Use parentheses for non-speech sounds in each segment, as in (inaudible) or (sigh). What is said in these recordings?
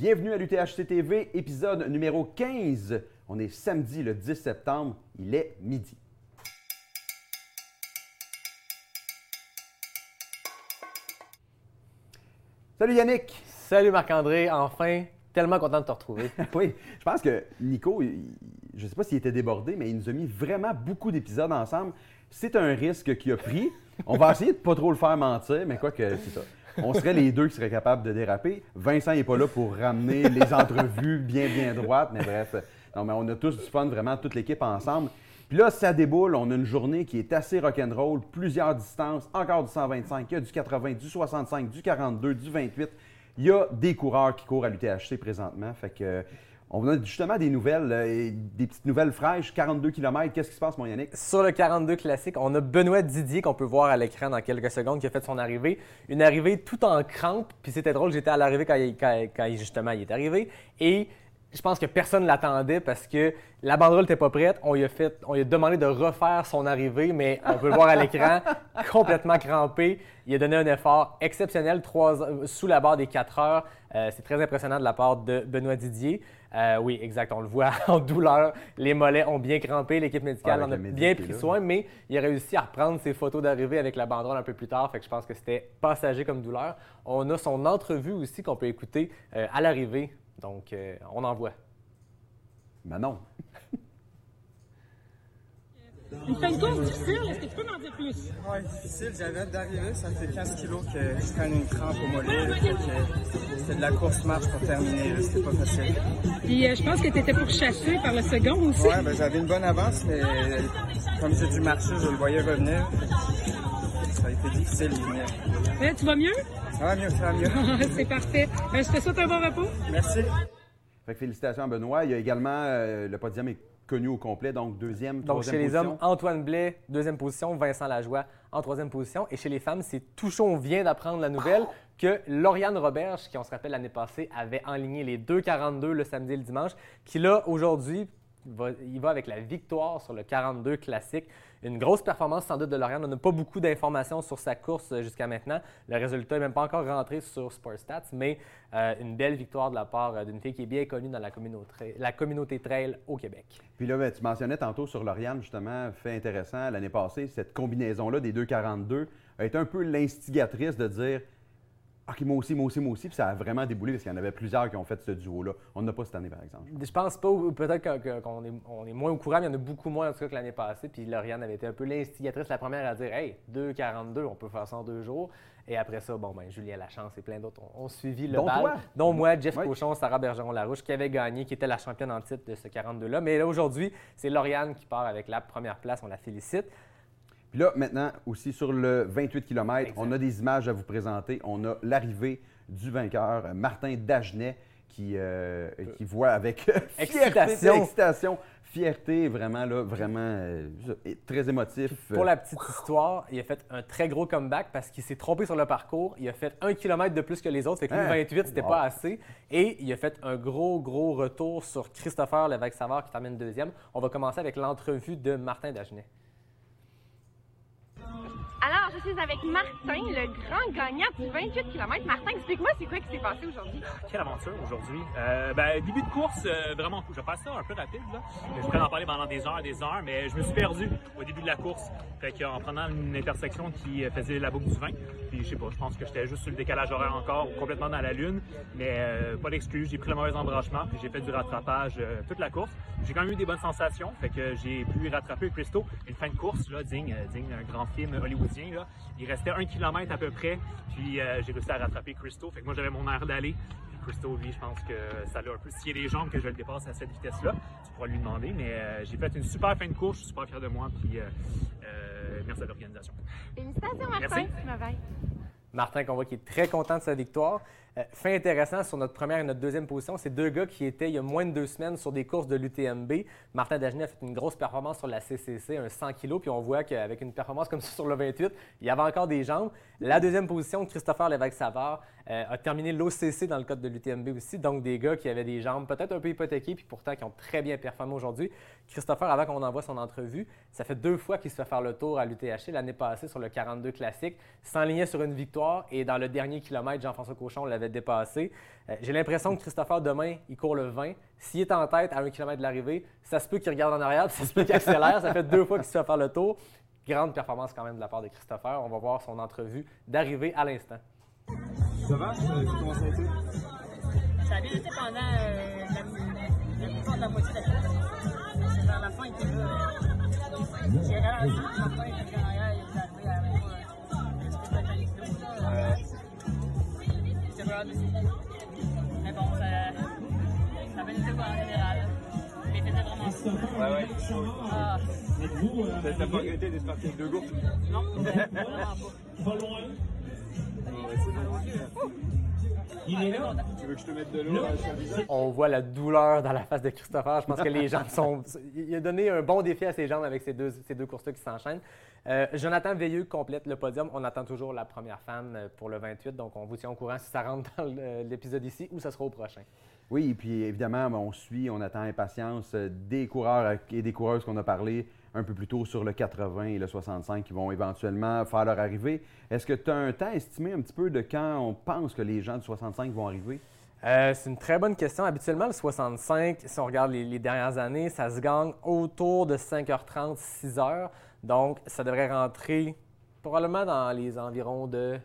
Bienvenue à l'UTHC TV, épisode numéro 15. On est samedi le 10 septembre, il est midi. Salut Yannick! Salut Marc-André, enfin, tellement content de te retrouver. (laughs) oui, je pense que Nico, il- je ne sais pas s'il était débordé, mais il nous a mis vraiment beaucoup d'épisodes ensemble. C'est un risque qu'il a pris. On va essayer de pas trop le faire mentir, mais quoi que c'est ça. On serait les deux qui seraient capables de déraper. Vincent n'est pas là pour ramener les (laughs) entrevues bien, bien droites, mais bref. Non, mais on a tous du fun, vraiment, toute l'équipe ensemble. Puis là, ça déboule. On a une journée qui est assez rock'n'roll, plusieurs distances, encore du 125, il y a du 80, du 65, du 42, du 28. Il y a des coureurs qui courent à l'UTHC présentement. Fait que, on a justement des nouvelles, euh, des petites nouvelles fraîches. 42 km, qu'est-ce qui se passe, mon Yannick? Sur le 42 classique, on a Benoît Didier qu'on peut voir à l'écran dans quelques secondes qui a fait son arrivée. Une arrivée tout en crampe. Puis c'était drôle, j'étais à l'arrivée quand, quand- justement il est arrivé. Et je pense que personne ne l'attendait parce que la banderole n'était pas prête. On lui, a fait, on lui a demandé de refaire son arrivée, mais on peut le voir à l'écran, (laughs) complètement crampé. Il a donné un effort exceptionnel trois- sous la barre des 4 heures. Euh, C'est très impressionnant de la part de Benoît Didier. Euh, oui, exact, on le voit (laughs) en douleur. Les mollets ont bien crampé. L'équipe médicale en a bien pris là. soin, mais il a réussi à reprendre ses photos d'arrivée avec la banderole un peu plus tard. Fait que je pense que c'était passager comme douleur. On a son entrevue aussi qu'on peut écouter euh, à l'arrivée. Donc, euh, on en voit. Manon. Une fin de course difficile, est-ce que tu peux m'en dire plus? Ouais, difficile. J'avais d'arriver. Ça fait 15 kilos que je prenne une crampe au mollet. que C'était de la course-marche pour terminer. C'était pas facile. Puis euh, je pense que tu étais pourchassé par le second aussi. Ouais, ben, j'avais une bonne avance, mais comme j'ai dû marcher, je le voyais revenir. Ça a été difficile. Ouais, tu vas mieux? Ça va mieux, ça va mieux. (laughs) C'est parfait. Ben, je te souhaite un bon repos. Merci. Fait que félicitations à Benoît. Il y a également, euh, le podium est connu au complet, donc deuxième, Donc, troisième chez les hommes, Antoine Blais, deuxième position, Vincent Lajoie en troisième position. Et chez les femmes, c'est tout chaud. On vient d'apprendre la nouvelle que Lauriane Roberge, qui, on se rappelle, l'année passée, avait enligné les 2,42 le samedi et le dimanche, qui là, aujourd'hui, va- il va avec la victoire sur le 42 classique. Une grosse performance sans doute de Lauriane. On n'a pas beaucoup d'informations sur sa course euh, jusqu'à maintenant. Le résultat n'est même pas encore rentré sur Sportstats, mais euh, une belle victoire de la part euh, d'une fille qui est bien connue dans la communauté, trail au Québec. Puis là, ben, tu mentionnais tantôt sur Lauriane, justement, fait intéressant, l'année passée, cette combinaison-là des 2,42 a été un peu l'instigatrice de dire OK, moi aussi, moi aussi, moi aussi. Puis ça a vraiment déboulé parce qu'il y en avait plusieurs qui ont fait ce duo-là. On n'a pas cette année, par exemple. Je pense pas, peut-être qu'on est, on est moins au courant, mais il y en a beaucoup moins en tout cas que l'année passée. Puis Lauriane avait été un peu l'instigatrice, la première à dire Hey, 2,42, on peut faire ça en deux jours. Et après ça, bon, ben, Julien Lachance et plein d'autres ont, ont suivi le Dont bal. toi. Dont moi, Jeff Oui. Cochon, Sarah Bergeron-Larouche, qui avait gagné, qui était la championne en titre de ce 42-là. Mais là, aujourd'hui, c'est Lauriane qui part avec la première place. On la félicite. Puis là, maintenant, aussi sur le 28 km, Exact. on a des images à vous présenter. On a l'arrivée du vainqueur, euh, Martin Dagenet, qui, euh, qui voit avec (laughs) fierté, Excitation. excitation, fierté, vraiment, là, vraiment euh, très émotif. Pour la petite histoire, il a fait un très gros comeback parce qu'il s'est trompé sur le parcours. Il a fait un kilomètre de plus que les autres. Fait que lui, Hein? 28, c'était Wow. pas assez. Et il a fait un gros, gros retour sur Christopher Lévesque-Savard qui termine deuxième. On va commencer avec l'entrevue de Martin Dagenet. Alors, je suis avec Martin, le grand gagnant du 28 km. Martin, explique-moi c'est quoi qui s'est passé aujourd'hui? Quelle aventure aujourd'hui? Euh, ben, début de course, euh, vraiment cool. Je faire ça un peu rapide. Là. Je pourrais en parler pendant des heures des heures, mais je me suis perdu au début de la course. Fait qu'en prenant une intersection qui faisait la boucle du vin, puis je sais pas, je pense que j'étais juste sur le décalage horaire encore, complètement dans la lune, mais euh, pas d'excuse. J'ai pris le mauvais embranchement, puis j'ai fait du rattrapage euh, toute la course. J'ai quand même eu des bonnes sensations, fait que j'ai pu rattraper Christo. Une fin de course, là, digne, digne d'un grand film hollywoodien. Là. Il restait un kilomètre à peu près, puis euh, j'ai réussi à rattraper Christo. Fait que moi, j'avais mon air d'aller. Puis Christo, lui, je pense que ça l'a un peu scié les jambes que je le dépasse à cette vitesse-là. Tu pourras lui demander, mais euh, j'ai fait une super fin de course. Je suis super fier de moi, puis euh, euh, merci à l'organisation. Félicitations, Martin. Merci. Bye bye. Martin, qu'on voit qui est très content de sa victoire. Euh, fait intéressant sur notre première et notre deuxième position, c'est deux gars qui étaient il y a moins de deux semaines sur des courses de l'UTMB. Martin Dagenet a fait une grosse performance sur la CCC, un 100 kg, puis on voit qu'avec une performance comme ça sur le 28, il y avait encore des jambes. La deuxième position, Christopher Lévesque-Savard euh, a terminé l'OCC dans le cadre de l'UTMB aussi, donc des gars qui avaient des jambes peut-être un peu hypothéquées, puis pourtant qui ont très bien performé aujourd'hui. Christopher, avant qu'on envoie son entrevue, ça fait deux fois qu'il se fait faire le tour à l'UTHC l'année passée sur le 42 classique, s'enlignait sur une victoire et dans le dernier kilomètre, Jean-François Cochon l'avait l'avait dépassé. Euh, J'ai l'impression que Christopher, demain, il court le 20. S'il est en tête à un kilomètre de l'arrivée, ça se peut qu'il regarde en arrière, puis (laughs) ça se peut qu'il accélère. Ça fait deux fois qu'il se fait faire le tour. Grande performance quand même de la part de Christopher. On va voir son entrevue d'arrivée à l'instant. Ça va Comment ça a été Ça a bien été pendant euh, la, la plupart de la moitié de la course. C'est vers la fin euh, j'ai ralenti. Il arrivé Pas. Mais bon, ça, ça bien été en général. Mais il faisait vraiment. Ouais, ouais. Ah, T'as t'as pas regretté d'être parti avec deux non, vraiment pas. Tu veux que je te mette de l'eau sur le visage On voit la douleur dans la face de Christopher. Je pense que les jambes sont. Il a donné un bon défi à ses jambes avec ces deux, ces deux courses-là qui s'enchaînent. Euh, Jonathan Veilleux complète le podium. On attend toujours la première femme euh, pour le 28, donc on vous tient au courant si ça rentre dans le- l'épisode ici ou ça sera au prochain. Oui, puis évidemment, on suit, on attend impatience euh, des coureurs et des coureuses qu'on a parlé un peu plus tôt sur le 80 et le 65 qui vont éventuellement faire leur arrivée. Est-ce que tu as un temps estimé un petit peu de quand on pense que les gens du 65 vont arriver? Euh, c'est une très bonne question. Habituellement, le 65, si on regarde les, dernières années, ça se gagne autour de 5h30, 6h. Donc, ça devrait rentrer probablement dans les environs de,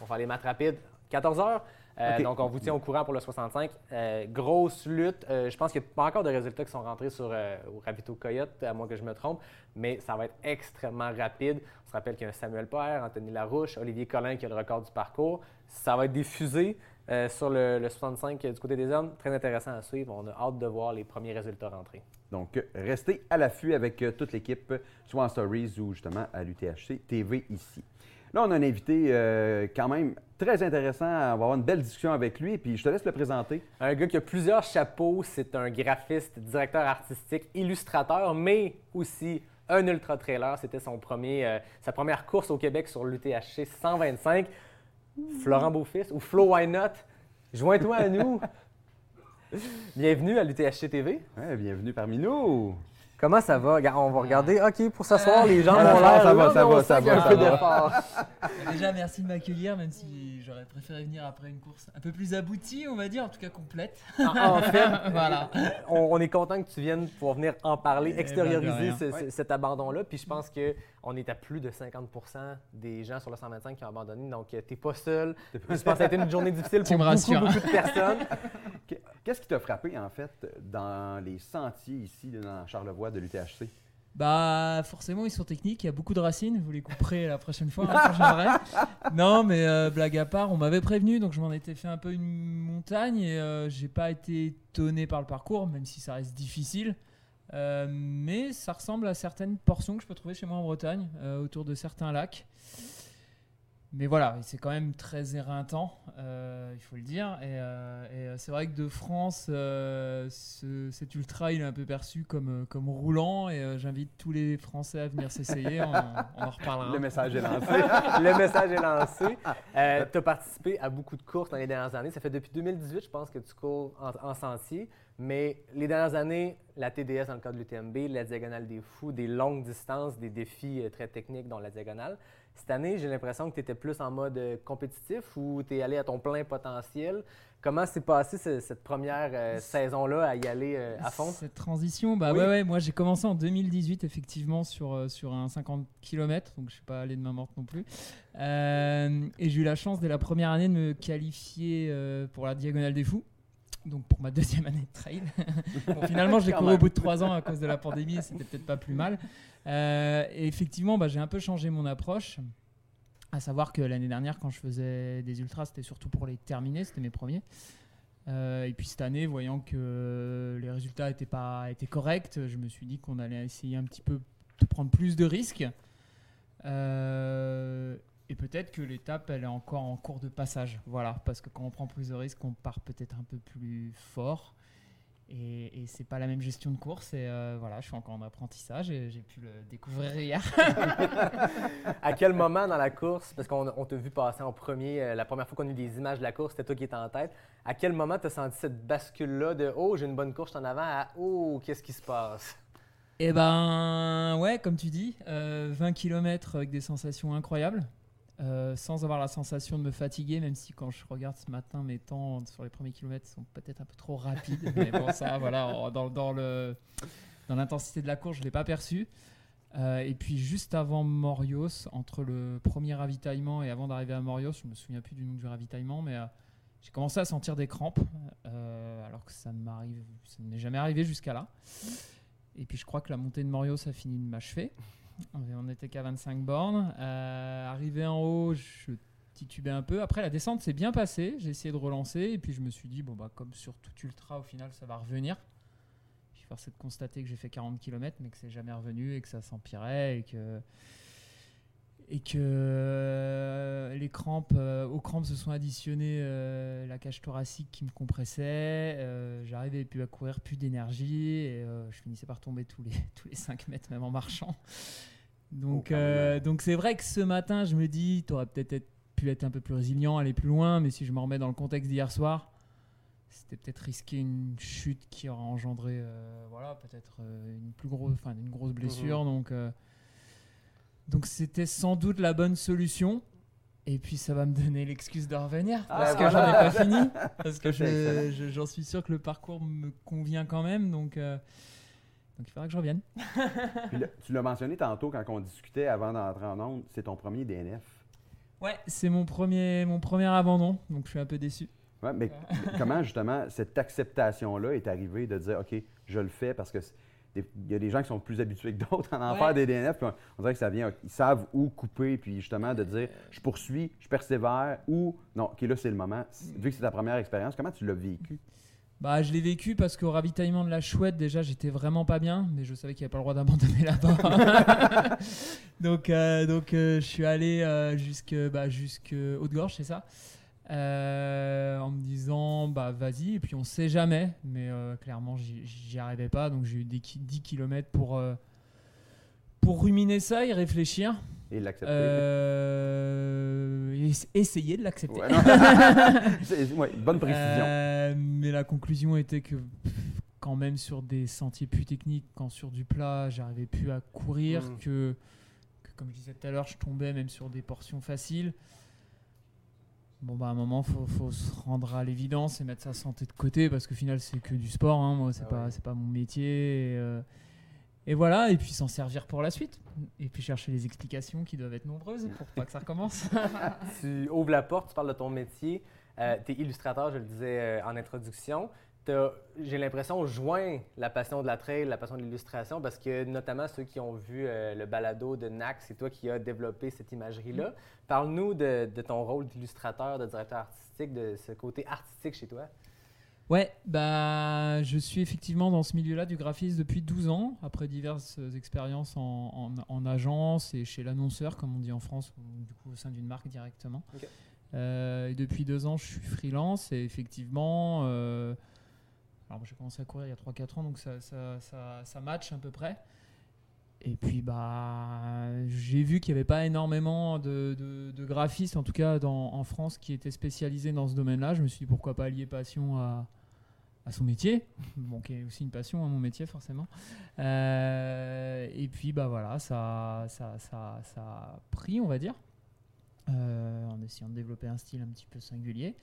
on va faire les maths rapides, 14h. Euh. Donc, on vous tient au courant pour le 65. Euh, grosse lutte. Euh, je pense qu'il n'y a pas encore de résultats qui sont rentrés sur, au Ravito Coyote, à moins que je me trompe, mais ça va être extrêmement rapide. On se rappelle qu'il y a un Samuel Père, Anthony Larouche, Olivier Collin qui a le record du parcours. Ça va être diffusé sur le, le 65 du côté des hommes. Très intéressant à suivre. On a hâte de voir les premiers résultats rentrer. Donc, restez à l'affût avec toute l'équipe, soit en Stories ou justement à l'UTHC TV ici. Là, on a un invité euh, quand même très intéressant. On va avoir une belle discussion avec lui, puis je te laisse le présenter. Un gars qui a plusieurs chapeaux, c'est un graphiste, directeur artistique, illustrateur, mais aussi un ultra-trailer. C'était son premier, euh, sa première course au Québec sur l'UTHC 125. Florent Beaufils, ou Flo Why Not, joins-toi à nous. (laughs) Bienvenue à l'UTHC TV. Ouais, bienvenue parmi nous. Comment ça va? On va regarder. OK, pour s'asseoir, les gens Ah, ont ça l'air... va, ça va, ça va, ça va. (laughs) Déjà, merci de m'accueillir, même si j'aurais préféré venir après une course un peu plus aboutie, on va dire, en tout cas complète. En, en (laughs) fait, voilà. on, on est content que tu viennes pour venir en parler, Eh ben, extérioriser ce- ce- cet abandon-là. Puis je pense qu'on est à plus de 50% des gens sur le 125 qui ont abandonné. Donc, tu n'es pas seul. Je pense que ça a été une journée difficile (laughs) pour beaucoup, de personnes. (laughs) Qu- Qu'est-ce qui t'a frappé, en fait, dans les sentiers ici, dans Charlevoix de l'UTHC? Bah, forcément, ils sont techniques, il y a beaucoup de racines, vous les couperez la prochaine fois hein. (laughs) Non, mais euh, blague à part, on m'avait prévenu, donc je m'en étais fait un peu une montagne et euh, j'ai pas été étonné par le parcours, même si ça reste difficile. Euh, mais ça ressemble à certaines portions que je peux trouver chez moi en Bretagne, euh, autour de certains lacs. Mais voilà, c'est quand même très éreintant, euh, il faut le dire. Et, euh, euh, c'est vrai que de France, ce- cet ultra, il est un peu perçu comme, comme roulant. Et j'invite tous les Français à venir s'essayer. on, en reparlera. Le message est lancé. Le message est lancé. Tu as participé à beaucoup de courses dans les dernières années. Ça fait depuis 2018, je pense, que tu cours en, en sentier. Mais les dernières années, la TDS dans le cadre de l'UTMB, la Diagonale des Fous, des longues distances, des défis très techniques, dont la Diagonale. Cette année, j'ai l'impression que tu étais plus en mode euh, compétitif ou tu es allé à ton plein potentiel. Comment s'est passée ce- cette première euh, saison-là à y aller euh, à fond? Cette transition, bah Oui. ouais, ouais, moi j'ai commencé en 2018 effectivement sur, euh, sur un 50 km, donc je suis pas allé de main morte non plus. Et j'ai eu la chance dès la première année de me qualifier pour la Diagonale des Fous. Donc pour ma (laughs) deuxième année de trail. (laughs) bon, finalement, Quand couru au bout de trois ans à cause de la pandémie c'était peut-être pas plus mal. Euh, et effectivement, bah, j'ai un peu changé mon approche. À savoir que l'année dernière, quand je faisais des ultras, c'était surtout pour les terminer, c'était mes premiers. Euh, et puis cette année, voyant que les résultats étaient pas étaient corrects, je me suis dit qu'on allait essayer un petit peu de prendre plus de risques. Euh, et peut-être que l'étape, elle est encore en cours de passage. Voilà, parce que quand on prend plus de risques, on part peut-être un peu plus fort. Et, et c'est pas la même gestion de course. Et euh, voilà, je suis encore en apprentissage et j'ai pu le découvrir hier. (laughs) À quel moment dans la course, parce qu'on on t'a vu passer en premier, euh, la première fois qu'on a eu des images de la course, c'était toi qui étais en tête. À quel moment tu as senti cette bascule-là de Oh, j'ai une bonne course en avant à Oh, qu'est-ce qui se passe? Eh ben, ouais, comme tu dis, euh, 20 km avec des sensations incroyables. Euh, sans avoir la sensation de me fatiguer, même si quand je regarde ce matin, mes temps sur les premiers kilomètres sont peut-être un peu trop rapides. (laughs) mais bon, ça, voilà, dans, dans le, dans l'intensité de la course, je ne l'ai pas perçu. Euh, et puis juste avant Morios, entre le premier ravitaillement et avant d'arriver à Morios, je me souviens plus du nom du ravitaillement, mais euh, j'ai commencé à sentir des crampes, euh, alors que ça ne m'arrive, ça ne m'est jamais arrivé jusqu'à là. Et puis je crois que la montée de Morios a fini de m'achever. On n'était qu'à 25 bornes. Euh, arrivé en haut, je titubais un peu. Après, la descente s'est bien passée. J'ai essayé de relancer. Et puis, je me suis dit, bon, bah, comme sur tout ultra, au final, ça va revenir. Puis, force est de constater que j'ai fait 40 km, mais que c'est jamais revenu et que ça s'empirait et que. Et que euh, les crampes, euh, aux crampes se sont additionnées euh, la cage thoracique qui me compressait. J'arrivais plus à courir, plus d'énergie. Et je finissais par tomber tous les, (laughs) tous les 5 mètres, même en marchant. Donc, Oh, euh, donc c'est vrai que ce matin, je me dis, tu aurais peut-être être- pu être un peu plus résilient, aller plus loin, mais si je me remets dans le contexte d'hier soir, c'était peut-être risquer une chute qui aurait engendré, euh, voilà, peut-être euh, une plus grosse, enfin une grosse blessure. Donc, euh, donc c'était sans doute la bonne solution. Et puis ça va me donner l'excuse de revenir Ah, parce que voilà. j'en ai pas fini, parce que je- je- j'en suis sûr que le parcours me convient quand même. Donc, euh, donc il faudra que je revienne. (laughs) Puis là, tu l'as mentionné tantôt quand on discutait avant d'entrer en onde, c'est ton premier DNF. Ouais, c'est mon premier, mon premier abandon, donc je suis un peu déçu. Ouais, mais comment justement cette acceptation-là est arrivée de dire OK, je le fais parce que il y a des gens qui sont plus habitués que d'autres à en Ouais. faire des DNF, puis on, on dirait que ça vient, ils savent où couper, puis justement de dire je poursuis, je persévère, ou non, OK, là c'est le moment. Vu que c'est ta première expérience, comment tu l'as vécu? Bah, je l'ai vécu parce qu'au ravitaillement de la chouette, déjà, j'étais vraiment pas bien, mais je savais qu'il n'y avait pas le droit d'abandonner là-bas. (laughs) (laughs) donc, euh, donc euh, je suis allé euh, jusque, bah, jusque Haute-Gorge, c'est ça Euh, En me disant, bah, vas-y, et puis on sait jamais, mais euh, clairement, j'y arrivais pas, donc j'ai eu des ki- 10 km pour, euh, pour ruminer ça et réfléchir. Et l'accepter. Essayer de l'accepter. Ouais, (laughs) (laughs) ouais, bonne précision. Mais la conclusion était que quand même sur des sentiers plus techniques, quand sur du plat, j'arrivais plus à courir, Mm. que, que, comme je disais tout à l'heure, je tombais même sur des portions faciles. Bon bah à un moment faut, faut se rendre à l'évidence et mettre sa santé de côté parce qu'au final c'est que du sport, hein, moi c'est Ah pas ouais. pas mon métier et, euh, et voilà et puis s'en servir pour la suite et puis chercher les explications qui doivent être nombreuses pour pas que ça recommence. (laughs) tu ouvres la porte, tu parles de ton métier. tu es illustrateur, je le disais euh, en introduction. J'ai l'impression, joint la passion de la trail, la passion de l'illustration, parce que notamment ceux qui ont vu euh, le balado de NAC, c'est toi qui as développé cette imagerie-là. Parle-nous de, de ton rôle d'illustrateur, de directeur artistique, de ce côté artistique chez toi. Ouais, bah, je suis effectivement dans ce milieu-là du graphisme depuis 12 ans, après diverses expériences en, en- en agence et chez l'annonceur, comme on dit en France, ou du coup au sein d'une marque directement. Euh, et depuis deux ans, je suis freelance et effectivement, euh, alors j'ai commencé à courir il y a 3-4 ans, donc ça, ça, ça, match à peu près. Et puis bah, j'ai vu qu'il n'y avait pas énormément de, graphistes, en tout cas dans- en France, qui étaient spécialisés dans ce domaine-là. Je me suis dit pourquoi pas lier passion à, à son métier, (laughs) bon, qui est aussi une passion à mon métier forcément. Euh, et puis bah voilà, ça, ça, ça, ça a pris, on va dire, euh, en essayant de développer un style un petit peu singulier.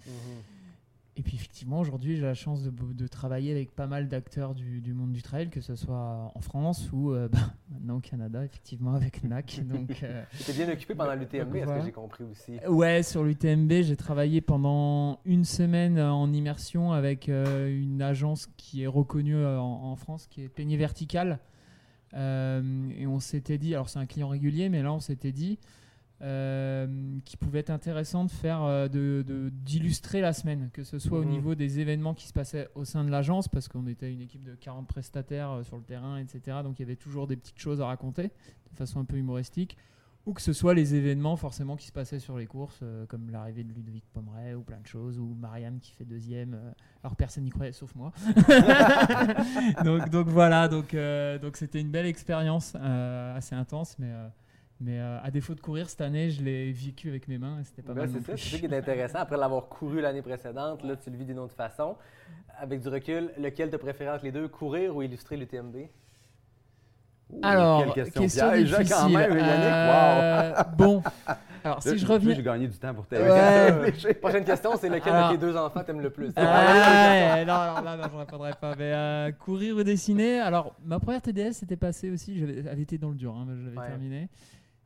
Et puis effectivement, aujourd'hui, j'ai la chance de, de travailler avec pas mal d'acteurs du, du monde du trail, que ce soit en France ou euh, (laughs) bah, maintenant au Canada, effectivement, avec NAC. (laughs) Donc, euh, étais bien occupé pendant l'UTMB, est-ce Voilà. que j'ai compris aussi? Ouais, sur l'UTMB, j'ai travaillé pendant une semaine en immersion avec euh, une agence qui est reconnue euh, en, en France, qui est Peigné Vertical. Euh, et on s'était dit, alors c'est un client régulier, mais là on s'était dit euh, qu'il pouvait être intéressant de faire, euh, de- de- d'illustrer la semaine, que ce soit au Mhm. niveau des événements qui se passaient au sein de l'agence, parce qu'on était une équipe de 40 prestataires euh, sur le terrain, etc. Donc il y avait toujours des petites choses à raconter de façon un peu humoristique ou que ce soit les événements forcément qui se passaient sur les courses, euh, comme l'arrivée de Ludovic Pomeray ou plein de choses, ou Mariam qui fait deuxième, euh, alors personne n'y croyait sauf moi. (laughs) (laughs) donc, donc voilà, donc donc c'était une belle expérience, assez intense, mais mais euh, à défaut de courir cette année, je l'ai vécu avec mes mains et c'était pas Ouais, mal. c'est ça, c'est ça qui est intéressant. Après l'avoir couru l'année précédente, là, tu le vis d'une autre façon. Avec du recul, lequel te préféré entre les deux, courir ou illustrer l'UTMB? Ouh, Alors, quelle question, question, piège, hein, difficile. quand même, Yannick. Euh, Bon, alors si Là, je reviens... J'ai gagné du temps pour t'aider. Ouais. (laughs) Prochaine question, c'est lequel Alors- de tes deux enfants t'aimes le plus? Ouais, non, non, là, non, je répondrai pas. Mais euh, courir ou dessiner? Alors, ma première TDS s'était passée aussi. J'avais, elle était dans le dur, hein, mais je l'avais Ouais. terminée.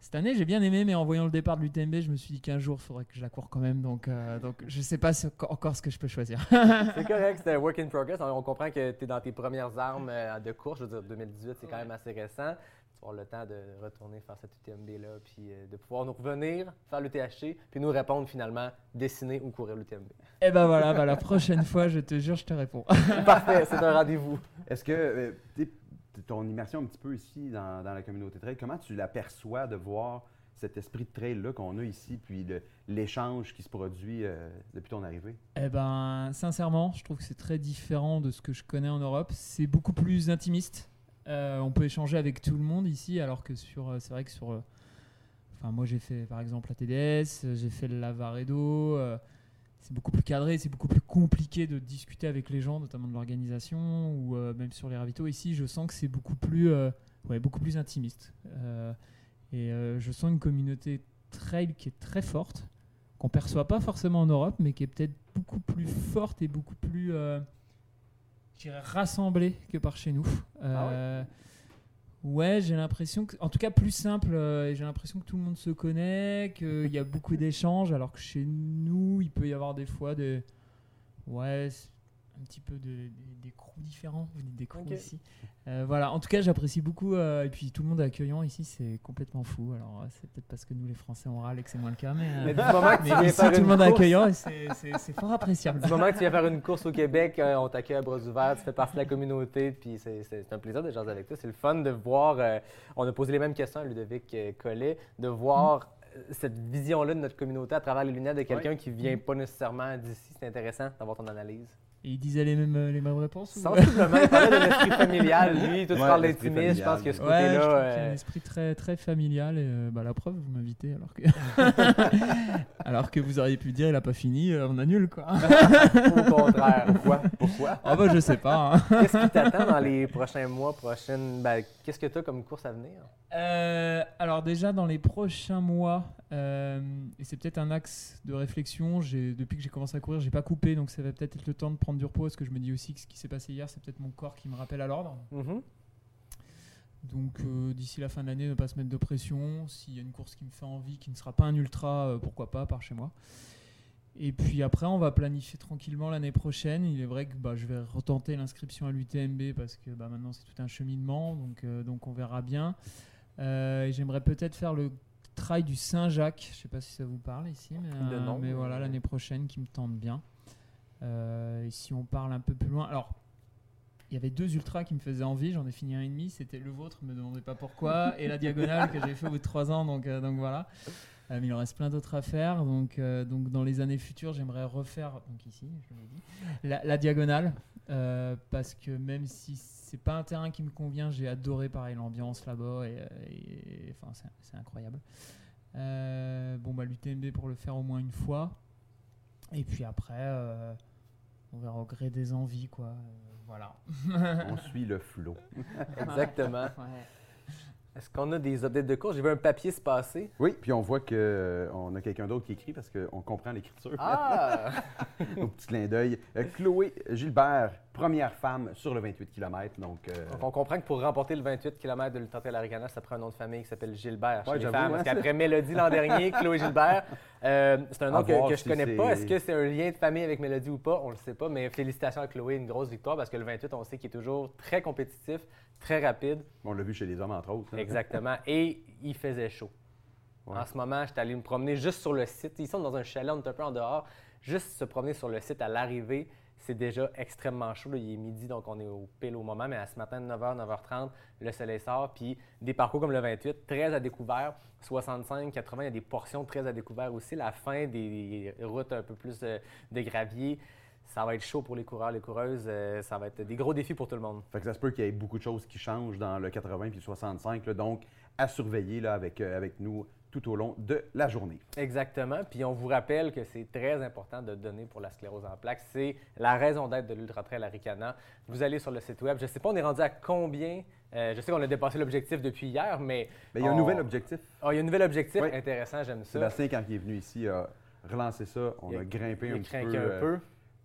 Cette année, j'ai bien aimé, mais en voyant le départ de l'UTMB, je me suis dit qu'un jour, il faudrait que je la cours quand même. Donc, euh, donc je sais pas ce- encore ce que je peux choisir. (laughs) C'est correct, c'est un work in progress. On on comprend que tu es dans tes premières armes euh, de course. Je veux dire, 2018, c'est quand même assez récent. Tu vas avoir le temps de retourner faire cette UTMB-là, puis euh, de pouvoir nous revenir, faire le THC, puis nous répondre finalement, dessiner ou courir l'UTMB. Et ben voilà, bah, la prochaine fois, je te jure, je te réponds. (laughs) Parfait, c'est un rendez-vous. Est-ce que euh, ton immersion un petit peu ici dans, la communauté trail, comment tu l'aperçois de voir cet esprit de trail-là qu'on a ici, puis l'échange qui se produit euh, depuis ton arrivée? Eh ben, sincèrement, je trouve que c'est très différent de ce que je connais en Europe. C'est beaucoup plus intimiste. Euh, on peut échanger avec tout le monde ici, alors que sur, euh, c'est vrai que sur, enfin moi j'ai fait par exemple la TDS, j'ai fait le Lavaredo. C'est beaucoup plus cadré, c'est beaucoup plus compliqué de discuter avec les gens, notamment de l'organisation ou euh, même sur les ravitaux. Ici, je sens que c'est beaucoup plus, euh, ouais, beaucoup plus intimiste. Euh, et je sens une communauté trail qui est très forte qu'on perçoit pas forcément en Europe, mais qui est peut-être beaucoup plus forte et beaucoup plus, rassemblée que par chez nous. Ouais, j'ai l'impression que, en tout cas, plus simple. euh, j'ai l'impression que tout le monde se connaît, qu'il y a beaucoup d'échanges, alors que chez nous, il peut y avoir des fois des, ouais, un petit peu de, des, des crews différents. Vous dites des crews Ok. ici. Euh, voilà. En tout cas, j'apprécie beaucoup. euh, et puis tout le monde est accueillant ici, c'est complètement fou. Alors, euh, c'est peut-être parce que nous, les Français, on râle et que c'est moins le cas, mais. Mais du moment que tu mais viens ici, faire tout le une monde accueillant et c'est- fort appréciable. Du moment que tu viens faire une course au Québec, on t'accueille à bras ouverts, tu fais partie de la communauté, puis c'est un plaisir de jaser avec toi. C'est le fun de voir, euh, on a posé les mêmes questions à Ludovic Collet, de voir euh, cette vision-là de notre communauté à travers les lunettes de quelqu'un qui vient pas nécessairement d'ici. C'est intéressant d'avoir ton analyse. Et il disait les mêmes, euh, les mêmes réponses ou- Sensiblement, il parlait de l'esprit (laughs) familial. Lui, toi, tu Ouais, l'esprit d'intimiste, je pense que ce Ouais, côté-là... un esprit très, très familial et euh, bah, la preuve, vous m'invitez alors que... (laughs) alors que vous auriez pu dire il a pas fini, euh, on annule quoi. (laughs) au contraire. Pourquoi? Pourquoi? Ah bah je sais pas. hein. Qu'est-ce qui t'attend dans les prochains mois, prochaines... Ben, Qu'est-ce que tu as comme course à venir? Euh, alors déjà dans les prochains mois, euh, et c'est peut-être un axe de réflexion, j'ai- depuis que j'ai commencé à courir, j'ai pas coupé, donc ça va peut-être être le temps de prendre du repos, parce que je me dis aussi que ce qui s'est passé hier, c'est peut-être mon corps qui me rappelle à l'ordre. Mhm. Donc euh, d'ici la fin de l'année, ne pas se mettre de pression. S'il y a une course qui me fait envie, qui ne sera pas un ultra, euh, pourquoi pas, par chez moi. Et puis après, on va planifier tranquillement l'année prochaine. Il est vrai que bah, je vais retenter l'inscription à l'UTMB parce que bah, maintenant c'est tout un cheminement, donc, euh, donc on verra bien. J'aimerais peut-être faire le trail du Saint-Jacques. Je sais pas si ça vous parle ici, mais mais- voilà l'année prochaine qui me tente bien. Euh, si on parle un peu plus loin, alors il y avait deux ultras qui me faisaient envie, j'en ai fini un et demi, c'était le vôtre, me demandez pas pourquoi, et la diagonale que j'ai fait au bout de trois ans, donc, euh, voilà. Euh, il en reste plein d'autres à faire, donc, dans les années futures, j'aimerais refaire, ici, la, diagonale, parce que même si c'est pas un terrain qui me convient, j'ai adoré pareil l'ambiance là-bas, et, enfin c'est- incroyable. Bon bah l'UTMB pour le faire au moins une fois, et puis après, on verra au gré des envies, quoi. Euh, voilà. (laughs) On suit le flot. (laughs) Exactement. Ouais. Est-ce qu'on a des updates de course? J'ai vu un papier se passer. Oui, puis on voit qu'on a quelqu'un d'autre qui écrit parce qu'on comprend l'écriture. Ah! (laughs) Au petit clin d'œil. Euh, Chloé Gilbert, première femme sur le 28 km. Donc, euh, Donc, on comprend que pour remporter le 28 km de l'Ultra Trail Aricana, ça prend un nom de famille qui s'appelle Gilbert chez Ouais, les j'avoue, femmes. hein, Parce qu'après Mélodie l'an dernier, Chloé Gilbert, euh, c'est un nom que, que je connais pas. Est-ce que c'est un lien de famille avec Mélodie ou pas? On le sait pas, mais félicitations à Chloé, une grosse victoire parce que le 28, on sait qu'il est toujours très compétitif, très rapide. on l'a vu chez les hommes, entre autres. hein. Exactement. (laughs) Et il faisait chaud. Ouais. En ce moment, j'étais allé me promener juste sur le site. Ils sont dans un chalet, on est un peu en dehors. Juste se promener sur le site à l'arrivée, c'est déjà extrêmement chaud. Il est midi, donc on est au pile au moment. Mais à ce matin, 9h, 9h30, le soleil sort. Puis des parcours comme le 28, très à découvert. 65, 80, il y a des portions très à découvert aussi. La fin des routes un peu plus euh, de gravier. Ça va être chaud pour les coureurs, les coureuses. Euh, ça va être des gros défis pour tout le monde. Fait que ça se peut qu'il y ait beaucoup de choses qui changent dans le 80 puis le 65. là. donc, à surveiller avec, euh, avec nous tout au long de la journée. Exactement. Puis on vous rappelle que c'est très important de donner pour la sclérose en plaques. C'est la raison d'être de l'Ultra Trail Aricana. Vous allez sur le site web. Je ne sais pas, on est rendu à combien. Euh, je sais qu'on a dépassé l'objectif depuis hier, mais. Mais il y a un nouvel objectif. Ah, il y a un nouvel objectif Oui. intéressant, j'aime ça. Sébastien, quand il est venu ici, a relancé ça. On Il a, a- grimpé Il un petit peu. un euh, peu.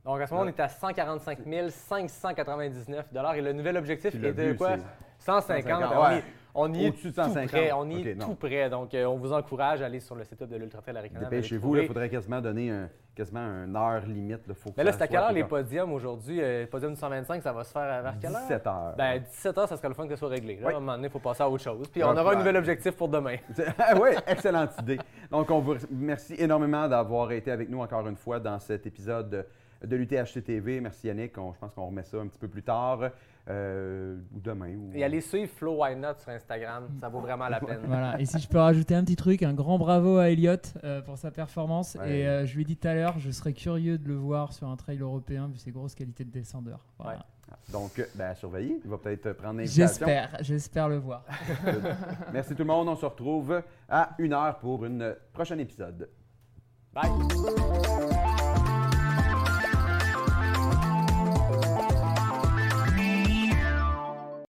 Donc à ce moment, on est à 145 599 Et le nouvel objectif est de quoi? c'est 150. 150, on, ouais. On y est tout 150. près. On y est non. tout près. Donc euh, on vous encourage à aller sur le web de l'Ultra Trail Aricana. vous allez Dépêchez-vous, il faudrait quasiment donner un, quasiment une heure limite. Là, faut que Mais là, ça c'est à quelle heure les podiums aujourd'hui? Euh, le podium du 125, ça va se faire vers quelle heure? 17 heures. Ben, 17 heures, ça serait le fun que ce soit réglé. Là, Oui. À un moment donné, il faut passer à autre chose. Puis on aura un nouvel objectif pour demain. (laughs) oui, excellente idée. Donc, on vous remercie énormément d'avoir été avec nous encore une fois dans cet épisode de, de l'UTHCTV. Merci Yannick. On- je pense qu'on remet ça un petit peu plus tard, euh, ou demain. Ou... Et allez suivre Flo Why Not sur Instagram. Ça vaut vraiment la peine. Voilà. Et si je peux rajouter un petit truc, un grand bravo à Elliot euh, pour sa performance. Ouais. Et euh, je lui ai dit tout à l'heure, je serais curieux de le voir sur un trail européen vu ses grosses qualités de descendeur. Voilà. Ouais. Donc, euh, ben, surveillez. Il va peut-être prendre l'invitation. J'espère, j'espère le voir. (laughs) Merci tout le monde. On se retrouve à une heure pour une prochaine épisode. Bye!